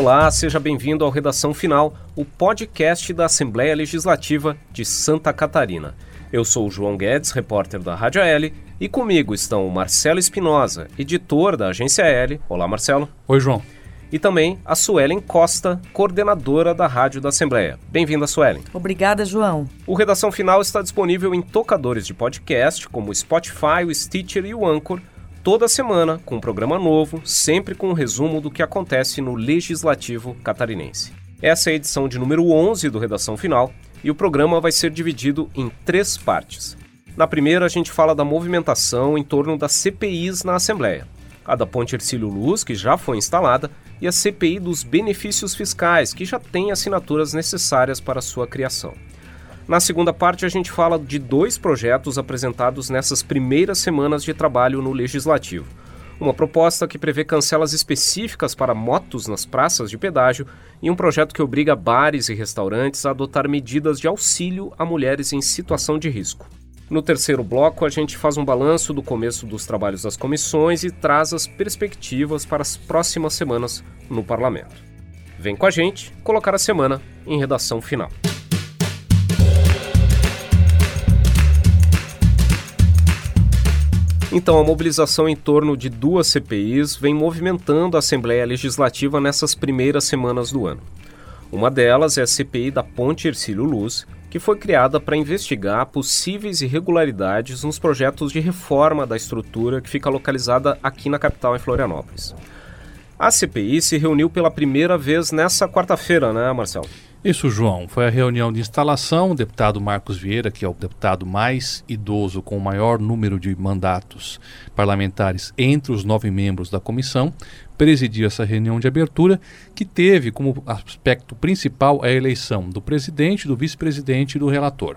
Olá, seja bem-vindo ao Redação Final, o podcast da Assembleia Legislativa de Santa Catarina. Eu sou o João Guedes, repórter da Rádio L, e comigo estão o Marcelo Espinosa, editor da Agência L. Olá, Marcelo. Oi, João. E também a Suelen Costa, coordenadora da Rádio da Assembleia. Bem-vinda, Suelen. Obrigada, João. O Redação Final está disponível em tocadores de podcast, como o Spotify, o Stitcher e o Anchor, toda semana com um programa novo, sempre com um resumo do que acontece no Legislativo catarinense. Essa é a edição de número 11 do Redação Final e o programa vai ser dividido em três partes. Na primeira, a gente fala da movimentação em torno das CPIs na Assembleia. A da Ponte Ercílio Luz, que já foi instalada, e a CPI dos benefícios fiscais, que já tem assinaturas necessárias para sua criação. Na segunda parte, a gente fala de dois projetos apresentados nessas primeiras semanas de trabalho no Legislativo. Uma proposta que prevê cancelas específicas para motos nas praças de pedágio e um projeto que obriga bares e restaurantes a adotar medidas de auxílio a mulheres em situação de risco. No terceiro bloco, a gente faz um balanço do começo dos trabalhos das comissões e traz as perspectivas para as próximas semanas no parlamento. Vem com a gente colocar a semana em redação final. Então, a mobilização em torno de duas CPIs vem movimentando a Assembleia Legislativa nessas primeiras semanas do ano. Uma delas é a CPI da Ponte Ercílio Luz, que foi criada para investigar possíveis irregularidades nos projetos de reforma da estrutura que fica localizada aqui na capital, em Florianópolis. A CPI se reuniu pela primeira vez nessa quarta-feira, né, Marcelo? Isso, João. Foi a reunião de instalação. O deputado Marcos Vieira, que é o deputado mais idoso com o maior número de mandatos parlamentares entre os nove membros da comissão, presidiu essa reunião de abertura, que teve como aspecto principal a eleição do presidente, do vice-presidente e do relator.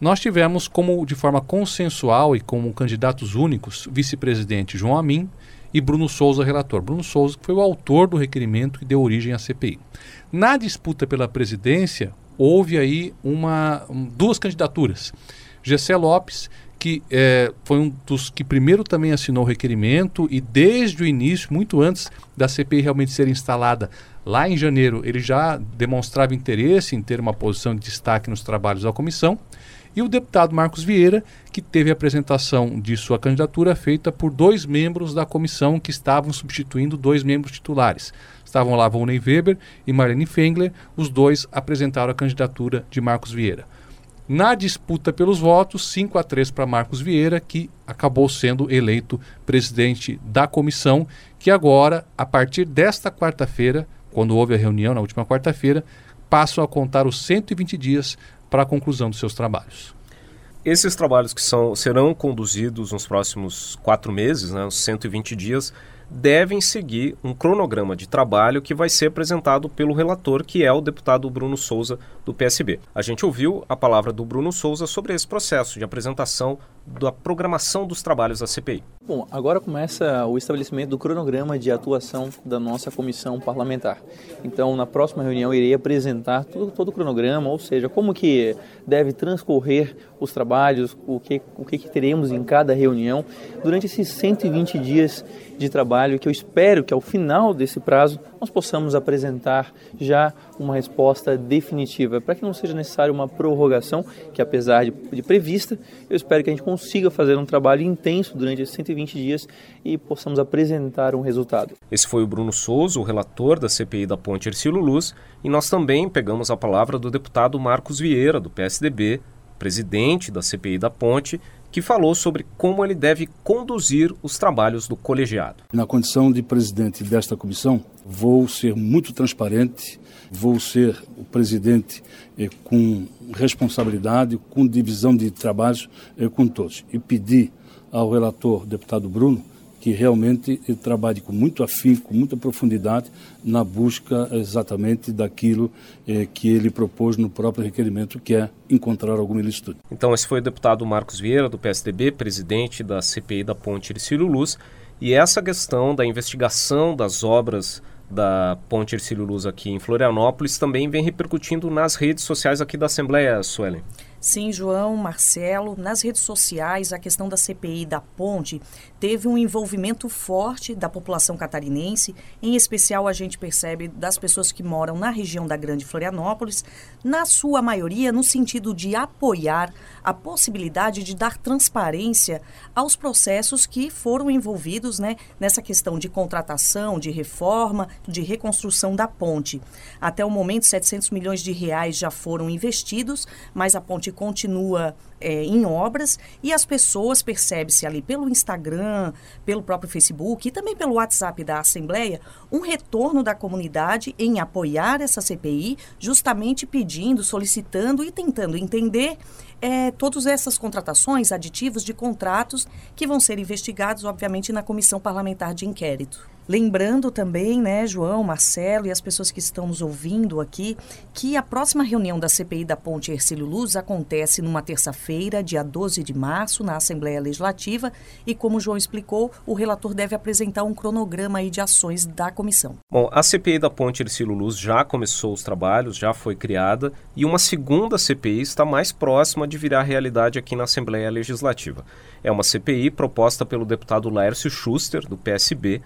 Nós tivemos como, de forma consensual e como candidatos únicos, vice-presidente João Amin e Bruno Souza, relator. Bruno Souza, que foi o autor do requerimento que deu origem à CPI. Na disputa pela presidência, houve aí uma, um, duas candidaturas. Gessé Lopes, que é, foi um dos que primeiro também assinou o requerimento e desde o início, muito antes da CPI realmente ser instalada, lá em janeiro, ele já demonstrava interesse em ter uma posição de destaque nos trabalhos da comissão e o deputado Marcos Vieira, que teve a apresentação de sua candidatura feita por dois membros da comissão que estavam substituindo dois membros titulares. Estavam lá Volney Weber e Marlene Fengler, os dois apresentaram a candidatura de Marcos Vieira. Na disputa pelos votos, 5 a 3 para Marcos Vieira, que acabou sendo eleito presidente da comissão, que agora, a partir desta quarta-feira, quando houve a reunião na última quarta-feira, passam a contar os 120 dias para a conclusão dos seus trabalhos. Esses trabalhos que são, serão conduzidos nos próximos quatro meses, né, os 120 dias, devem seguir um cronograma de trabalho que vai ser apresentado pelo relator, que é o deputado Bruno Souza, do PSB. A gente ouviu a palavra do Bruno Souza sobre esse processo de apresentação da programação dos trabalhos da CPI. Bom, agora começa o estabelecimento do cronograma de atuação da nossa comissão parlamentar. Então, na próxima reunião, irei apresentar todo, todo o cronograma, ou seja, como que deve transcorrer os trabalhos, o que, o que, que teremos em cada reunião durante esses 120 dias de trabalho que eu espero que ao final desse prazo nós possamos apresentar já uma resposta definitiva, para que não seja necessário uma prorrogação, que apesar de, de, prevista, eu espero que a gente consiga fazer um trabalho intenso durante esses 120 dias e possamos apresentar um resultado. Esse foi o Bruno Souza, o relator da CPI da Ponte Ercílio Luz, e nós também pegamos a palavra do deputado Marcos Vieira, do PSDB, presidente da CPI da Ponte, que falou sobre como ele deve conduzir os trabalhos do colegiado. Na condição de presidente desta comissão, vou ser muito transparente, vou ser o presidente eh, com responsabilidade, com divisão de trabalhos eh, com todos. E pedir ao relator, deputado Bruno, que realmente trabalhe com muito afinco, com muita profundidade na busca exatamente daquilo eh, que ele propôs no próprio requerimento, que é encontrar alguma ilicitude. Então, esse foi o deputado Marcos Vieira, do PSDB, presidente da CPI da Ponte Ercílio Luz, e essa questão da investigação das obras da Ponte Ercílio Luz aqui em Florianópolis também vem repercutindo nas redes sociais aqui da Assembleia, Suelen. Sim, João, Marcelo, nas redes sociais, a questão da CPI da ponte teve um envolvimento forte da população catarinense, em especial a gente percebe das pessoas que moram na região da Grande Florianópolis, na sua maioria no sentido de apoiar a possibilidade de dar transparência aos processos que foram envolvidos né, nessa questão de contratação, de reforma, de reconstrução da ponte. Até o momento, 700 milhões de reais já foram investidos, mas a ponte continua é, em obras e as pessoas percebem-se ali pelo Instagram, pelo próprio Facebook e também pelo WhatsApp da Assembleia um retorno da comunidade em apoiar essa CPI, justamente pedindo, solicitando e tentando entender é, todas essas contratações, aditivos de contratos que vão ser investigados, obviamente, na comissão parlamentar de inquérito. Lembrando também, né, João, Marcelo e as pessoas que estão nos ouvindo aqui, que a próxima reunião da CPI da Ponte Ercílio Luz acontece numa terça-feira, dia 12 de março, na Assembleia Legislativa, e como o João explicou, o relator deve apresentar um cronograma de ações da comissão. Bom, a CPI da Ponte Ercílio Luz já começou os trabalhos, já foi criada, e uma segunda CPI está mais próxima de virar realidade aqui na Assembleia Legislativa. É uma CPI proposta pelo deputado Laércio Schuster, do PSB,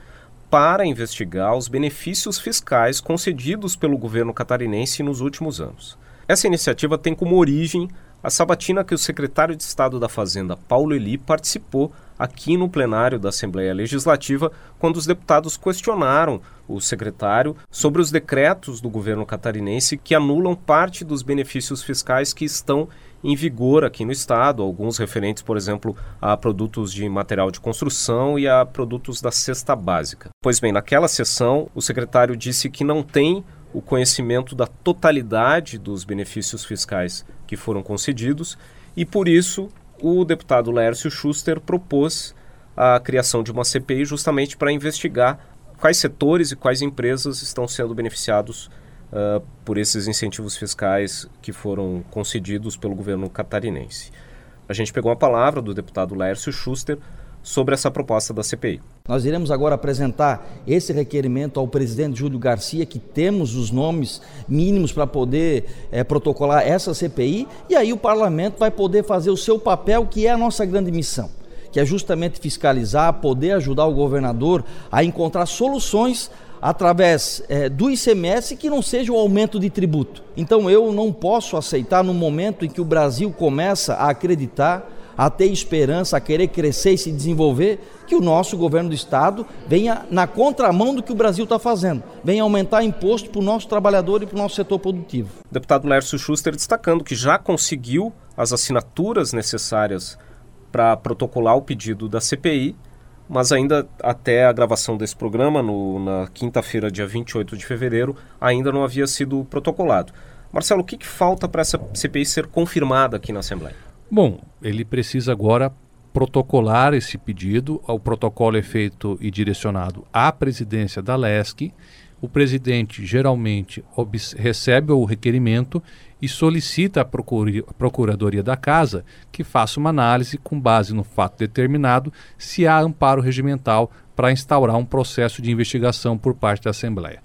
para investigar os benefícios fiscais concedidos pelo governo catarinense nos últimos anos. Essa iniciativa tem como origem a sabatina que o secretário de Estado da Fazenda, Paulo Eli, participou aqui no plenário da Assembleia Legislativa quando os deputados questionaram o secretário sobre os decretos do governo catarinense que anulam parte dos benefícios fiscais que estão em vigor aqui no estado, alguns referentes, por exemplo, a produtos de material de construção e a produtos da cesta básica. Pois bem, naquela sessão, o secretário disse que não tem o conhecimento da totalidade dos benefícios fiscais que foram concedidos e, por isso, o deputado Lércio Schuster propôs a criação de uma CPI justamente para investigar quais setores e quais empresas estão sendo beneficiados uh, por esses incentivos fiscais que foram concedidos pelo governo catarinense. A gente pegou a palavra do deputado Lércio Schuster sobre essa proposta da CPI. Nós iremos agora apresentar esse requerimento ao presidente Júlio Garcia, que temos os nomes mínimos para poder é, protocolar essa CPI, e aí o parlamento vai poder fazer o seu papel, que é a nossa grande missão que é justamente fiscalizar, poder ajudar o governador a encontrar soluções através é, do ICMS que não seja o aumento de tributo. Então eu não posso aceitar no momento em que o Brasil começa a acreditar, a ter esperança, a querer crescer e se desenvolver, que o nosso governo do estado venha na contramão do que o Brasil está fazendo, venha aumentar imposto para o nosso trabalhador e para o nosso setor produtivo. Deputado Lércio Schuster destacando que já conseguiu as assinaturas necessárias para protocolar o pedido da CPI mas ainda até a gravação desse programa, no, na quinta-feira, dia 28 de fevereiro, ainda não havia sido protocolado. Marcelo, o que, que falta para essa CPI ser confirmada aqui na Assembleia? Bom, ele precisa agora protocolar esse pedido. O protocolo é feito e direcionado à presidência da LESC. O presidente geralmente recebe o requerimento e solicita à Procuradoria da Casa que faça uma análise com base no fato determinado se há amparo regimental para instaurar um processo de investigação por parte da Assembleia.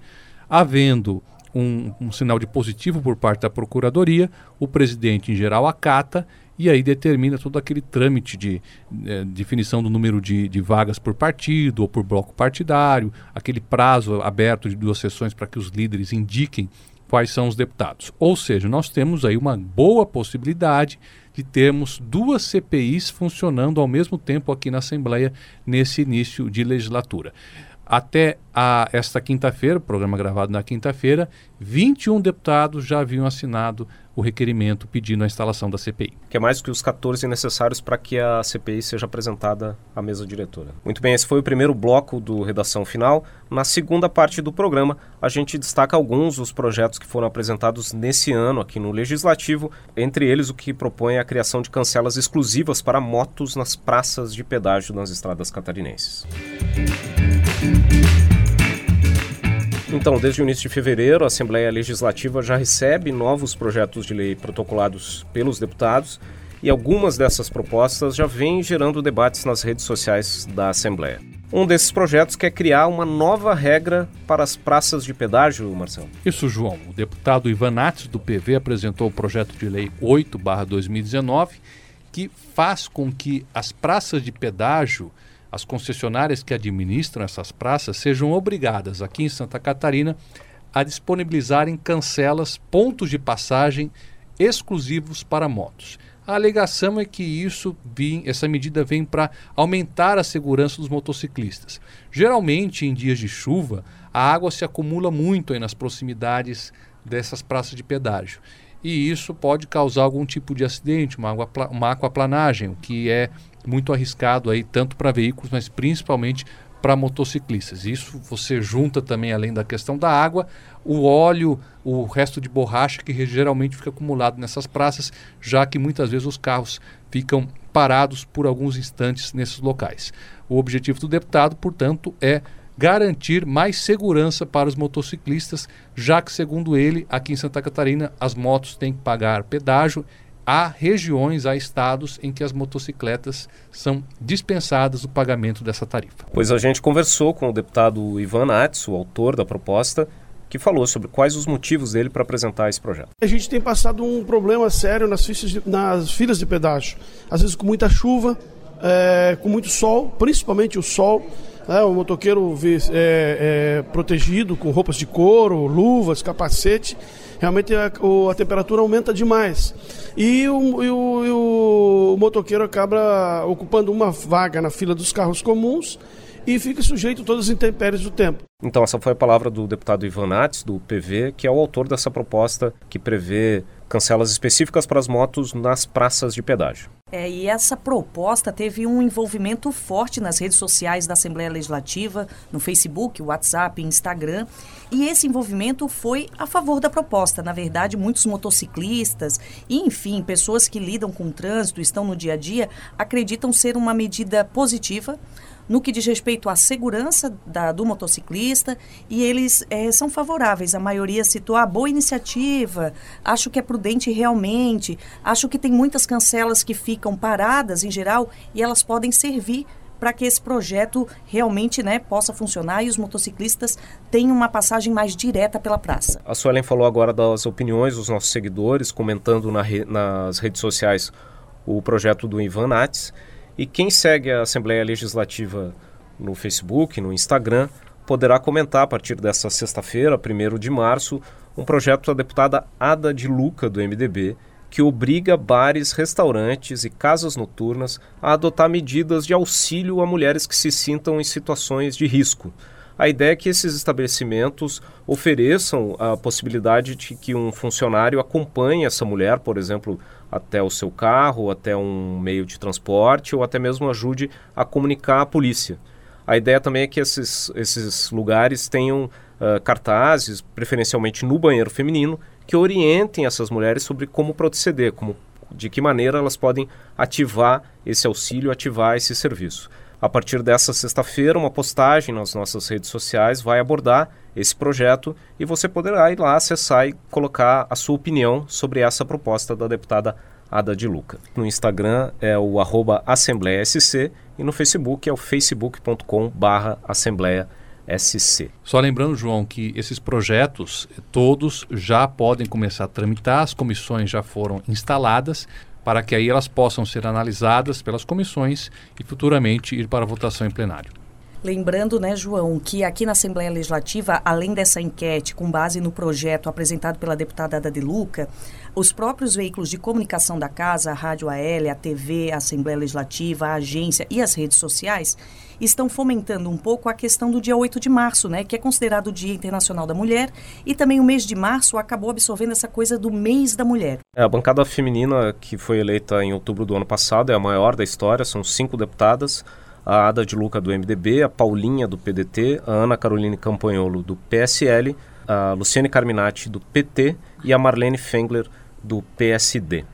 Havendo um, um, sinal de positivo por parte da Procuradoria, o presidente, em geral, acata e aí determina todo aquele trâmite de eh, definição do número de, de, vagas por partido ou por bloco partidário, aquele prazo aberto de duas sessões para que os líderes indiquem quais são os deputados. Ou seja, nós temos aí uma boa possibilidade de termos duas CPIs funcionando ao mesmo tempo aqui na Assembleia nesse início de legislatura. Até a, esta quinta-feira, programa gravado na quinta-feira, 21 deputados já haviam assinado o requerimento pedindo a instalação da CPI. Que é mais que os 14 necessários para que a CPI seja apresentada à mesa diretora. Muito bem, esse foi o primeiro bloco do Redação Final. Na segunda parte do programa, a gente destaca alguns dos projetos que foram apresentados nesse ano aqui no Legislativo, entre eles o que propõe a criação de cancelas exclusivas para motos nas praças de pedágio nas estradas catarinenses. Então, desde o início de fevereiro, a Assembleia Legislativa já recebe novos projetos de lei protocolados pelos deputados e algumas dessas propostas já vêm gerando debates nas redes sociais da Assembleia. Um desses projetos quer criar uma nova regra para as praças de pedágio, Marcelo. Isso, João. O deputado Ivan Nates, do PV, apresentou o projeto de lei 8-2019, que faz com que as praças de pedágio, as concessionárias que administram essas praças, sejam obrigadas, aqui em Santa Catarina, a disponibilizarem cancelas, pontos de passagem exclusivos para motos. A alegação é que isso vem, essa medida vem para aumentar a segurança dos motociclistas. Geralmente, em dias de chuva, a água se acumula muito nas proximidades dessas praças de pedágio. E isso pode causar algum tipo de acidente, uma, água, uma aquaplanagem, o que é muito arriscado aí tanto para veículos, mas principalmente para motociclistas. Isso você junta também, além da questão da água, o óleo, o resto de borracha que geralmente fica acumulado nessas praças, já que muitas vezes os carros ficam parados por alguns instantes nesses locais. O objetivo do deputado, portanto, é garantir mais segurança para os motociclistas, já que, segundo ele, aqui em Santa Catarina, as motos têm que pagar pedágio há regiões, há estados em que as motocicletas são dispensadas o pagamento dessa tarifa. Pois a gente conversou com o deputado Ivan Nats, o autor da proposta, que falou sobre quais os motivos dele para apresentar esse projeto. A gente tem passado um problema sério nas, de, nas filas de pedágio, às vezes com muita chuva, é, com muito sol, principalmente o sol. Né, o motoqueiro é, é, protegido com roupas de couro, luvas, capacete realmente a, a temperatura aumenta demais. E o, e, o, e o motoqueiro acaba ocupando uma vaga na fila dos carros comuns e fica sujeito a todas as intempéries do tempo. Então, essa foi a palavra do deputado Ivan Nates, do PV, que é o autor dessa proposta que prevê cancelas específicas para as motos nas praças de pedágio. É, e essa proposta teve um envolvimento forte nas redes sociais da Assembleia Legislativa, no Facebook, WhatsApp, Instagram. E esse envolvimento foi a favor da proposta. Na verdade, muitos motociclistas e, enfim, pessoas que lidam com o trânsito, estão no dia a dia, acreditam ser uma medida positiva no que diz respeito à segurança da, do motociclista e eles é, são favoráveis. A maioria citou a ah, boa iniciativa, acho que é prudente realmente, acho que tem muitas cancelas que ficam paradas em geral e elas podem servir para que esse projeto realmente né, possa funcionar e os motociclistas tenham uma passagem mais direta pela praça. A Suelen falou agora das opiniões dos nossos seguidores, comentando na re, nas redes sociais o projeto do Ivan Nates. E quem segue a Assembleia Legislativa no Facebook, no Instagram, poderá comentar a partir desta sexta-feira, 1 de março, um projeto da deputada Ada de Luca, do MDB, que obriga bares, restaurantes e casas noturnas a adotar medidas de auxílio a mulheres que se sintam em situações de risco. A ideia é que esses estabelecimentos ofereçam a possibilidade de que um funcionário acompanhe essa mulher, por exemplo, até o seu carro, até um meio de transporte ou até mesmo ajude a comunicar à polícia. A ideia também é que esses, esses lugares tenham uh, cartazes, preferencialmente no banheiro feminino, que orientem essas mulheres sobre como proceder, como, de que maneira elas podem ativar esse auxílio, ativar esse serviço. A partir dessa sexta-feira, uma postagem nas nossas redes sociais vai abordar esse projeto e você poderá ir lá acessar e colocar a sua opinião sobre essa proposta da deputada Ada de Luca. No Instagram é o arroba AssembleiaSC e no Facebook é o facebook.com Assembleia SC. Só lembrando, João, que esses projetos todos já podem começar a tramitar, as comissões já foram instaladas, para que aí elas possam ser analisadas pelas comissões e futuramente ir para votação em plenário. Lembrando, né, João, que aqui na Assembleia Legislativa, além dessa enquete com base no projeto apresentado pela deputada Ada de Luca, os próprios veículos de comunicação da casa, a Rádio AL, a TV, a Assembleia Legislativa, a agência e as redes sociais estão fomentando um pouco a questão do dia 8 de março, né, que é considerado o Dia Internacional da Mulher, e também o mês de março acabou absorvendo essa coisa do mês da mulher. É, a bancada feminina que foi eleita em outubro do ano passado é a maior da história, são cinco deputadas, a Ada de Luca do MDB, a Paulinha do PDT, a Ana Caroline Campanholo do PSL, a Luciane Carminati do PT e a Marlene Fengler do PSD.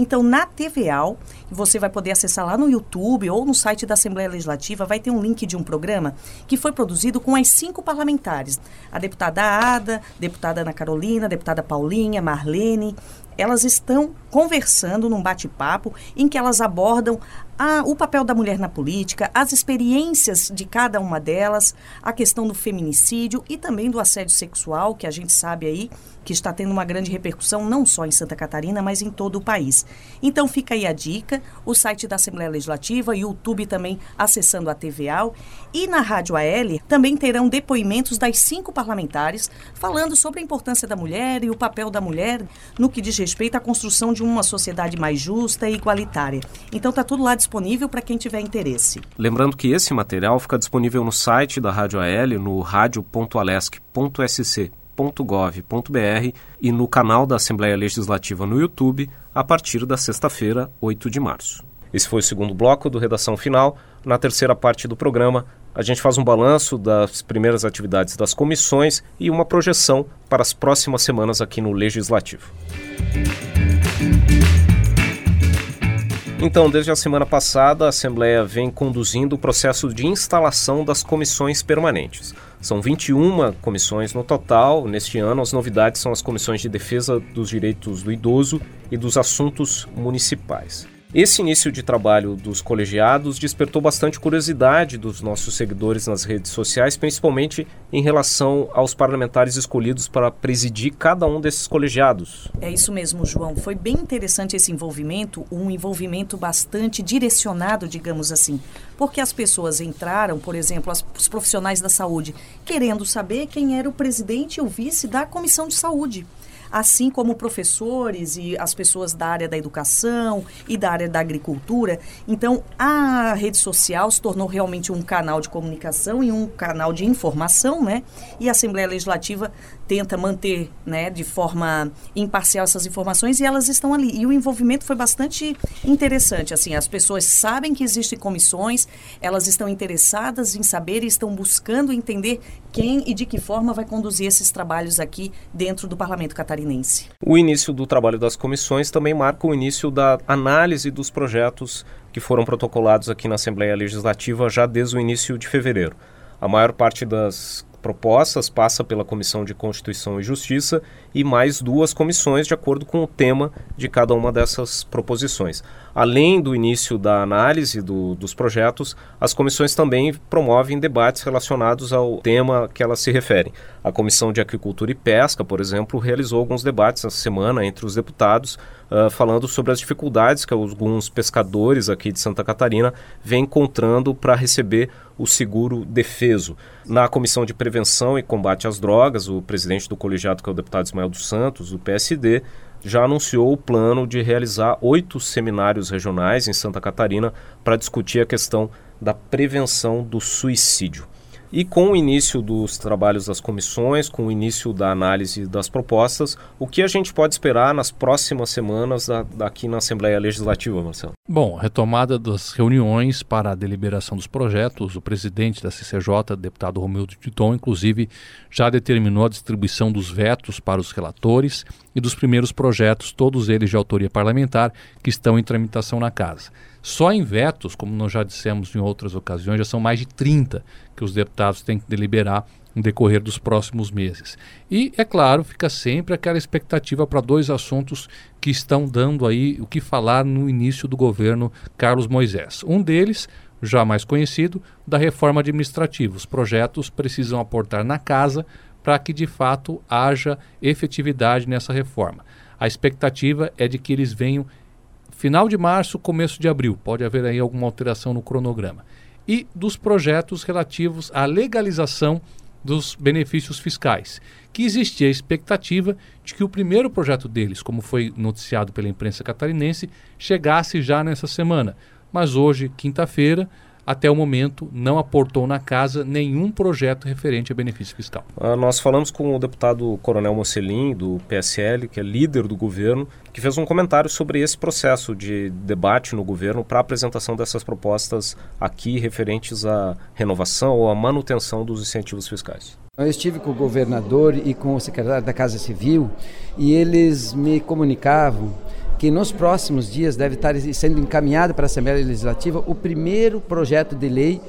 Então, na TVAL, você vai poder acessar lá no YouTube ou no site da Assembleia Legislativa, vai ter um link de um programa que foi produzido com as cinco parlamentares. A deputada Ada, deputada Ana Carolina, deputada Paulinha, Marlene. Elas estão conversando num bate-papo em que elas abordam a, o papel da mulher na política, as experiências de cada uma delas, a questão do feminicídio e também do assédio sexual, que a gente sabe aí que está tendo uma grande repercussão não só em Santa Catarina, mas em todo o país. Então fica aí a dica, o site da Assembleia Legislativa, YouTube também acessando a TVA e na Rádio AL também terão depoimentos das cinco parlamentares falando sobre a importância da mulher e o papel da mulher no que diz respeito à construção de uma sociedade mais justa e igualitária. Então está tudo lá disponível para quem tiver interesse. Lembrando que esse material fica disponível no site da Rádio AL, no radio.alesc.sc www.assembleia.gov.br e no canal da Assembleia Legislativa no YouTube a partir da sexta-feira, 8 de março. Esse foi o segundo bloco do Redação Final. Na terceira parte do programa, a gente faz um balanço das primeiras atividades das comissões e uma projeção para as próximas semanas aqui no Legislativo. Então, desde a semana passada, a Assembleia vem conduzindo o processo de instalação das comissões permanentes. São 21 comissões no total. Neste ano, as novidades são as comissões de defesa dos direitos do idoso e dos assuntos municipais. Esse início de trabalho dos colegiados despertou bastante curiosidade dos nossos seguidores nas redes sociais, principalmente em relação aos parlamentares escolhidos para presidir cada um desses colegiados. É isso mesmo, João. Foi bem interessante esse envolvimento, um envolvimento bastante direcionado, digamos assim, porque as pessoas entraram, por exemplo, os profissionais da saúde, querendo saber quem era o presidente e o vice da comissão de saúde assim como professores e as pessoas da área da educação e da área da agricultura. Então, a rede social se tornou realmente um canal de comunicação e um canal de informação, né? E a Assembleia Legislativa tenta manter, né, de forma imparcial essas informações e elas estão ali. E o envolvimento foi bastante interessante, assim, as pessoas sabem que existem comissões, elas estão interessadas em saber e estão buscando entender quem e de que forma vai conduzir esses trabalhos aqui dentro do Parlamento catarinense. O início do trabalho das comissões também marca o início da análise dos projetos que foram protocolados aqui na Assembleia Legislativa já desde o início de fevereiro. A maior parte das propostas passa pela Comissão de Constituição e Justiça e mais duas comissões de acordo com o tema de cada uma dessas proposições. Além do início da análise do, dos projetos, as comissões também promovem debates relacionados ao tema que elas se referem. A Comissão de Agricultura e Pesca, por exemplo, realizou alguns debates essa semana entre os deputados, uh, falando sobre as dificuldades que alguns pescadores aqui de Santa Catarina vêm encontrando para receber o seguro defeso. Na Comissão de Prevenção e Combate às Drogas, o presidente do colegiado, que é o deputado Ismael dos Santos, do PSD, já anunciou o plano de realizar oito seminários regionais em Santa Catarina para discutir a questão da prevenção do suicídio. E com o início dos trabalhos das comissões, com o início da análise das propostas, o que a gente pode esperar nas próximas semanas da, daqui na Assembleia Legislativa, Marcelo? Bom, retomada das reuniões para a deliberação dos projetos. O presidente da CCJ, deputado Romildo Titon, inclusive, já determinou a distribuição dos vetos para os relatores e dos primeiros projetos, todos eles de autoria parlamentar, que estão em tramitação na casa. Só em vetos, como nós já dissemos em outras ocasiões, já são mais de 30 que os deputados têm que deliberar no decorrer dos próximos meses. E, é claro, fica sempre aquela expectativa para dois assuntos que estão dando aí o que falar no início do governo Carlos Moisés. Um deles, já mais conhecido, da reforma administrativa. Os projetos precisam aportar na casa para que de fato haja efetividade nessa reforma. A expectativa é de que eles venham final de março, começo de abril. Pode haver aí alguma alteração no cronograma. E dos projetos relativos à legalização dos benefícios fiscais, que existia a expectativa de que o primeiro projeto deles, como foi noticiado pela imprensa catarinense, chegasse já nessa semana. Mas hoje, quinta-feira, até o momento não aportou na casa nenhum projeto referente a benefício fiscal. Ah, nós falamos com o deputado Coronel Mocelin, do PSL, que é líder do governo, que fez um comentário sobre esse processo de debate no governo para a apresentação dessas propostas aqui referentes à renovação ou à manutenção dos incentivos fiscais. Eu estive com o governador e com o secretário da Casa Civil e eles me comunicavam que nos próximos dias deve estar sendo encaminhado para a Assembleia Legislativa o primeiro projeto de lei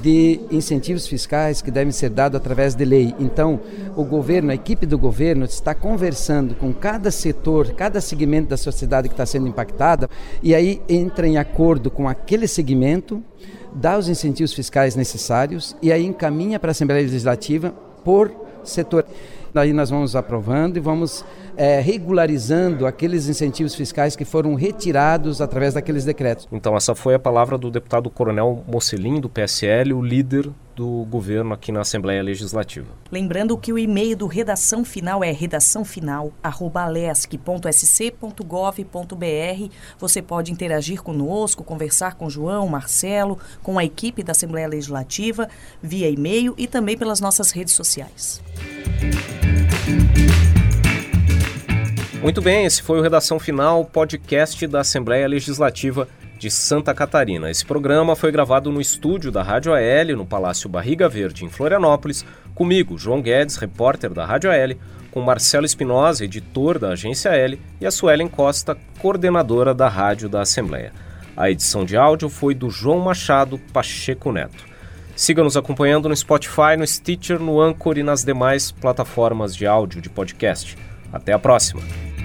de incentivos fiscais que devem ser dados através de lei. Então, o governo, a equipe do governo está conversando com cada setor, cada segmento da sociedade que está sendo impactada e aí entra em acordo com aquele segmento, dá os incentivos fiscais necessários e aí encaminha para a Assembleia Legislativa por setor. Daí nós vamos aprovando e vamos é, regularizando aqueles incentivos fiscais que foram retirados através daqueles decretos. Então essa foi a palavra do deputado Coronel Mocelin, do PSL, o líder do governo aqui na Assembleia Legislativa. Lembrando que o e-mail do Redação Final é redaçãofinal@lesc.sc.gov.br. Você pode interagir conosco, conversar com João, Marcelo, com a equipe da Assembleia Legislativa via e-mail e também pelas nossas redes sociais. Muito bem, esse foi o Redação Final, podcast da Assembleia Legislativa de Santa Catarina. Esse programa foi gravado no estúdio da Rádio AL, no Palácio Barriga Verde, em Florianópolis, comigo, João Guedes, repórter da Rádio AL, com Marcelo Espinosa, editor da Agência L, e a Suelen Costa, coordenadora da Rádio da Assembleia. A edição de áudio foi do João Machado Pacheco Neto. Siga nos acompanhando no Spotify, no Stitcher, no Anchor e nas demais plataformas de áudio de podcast. Até a próxima!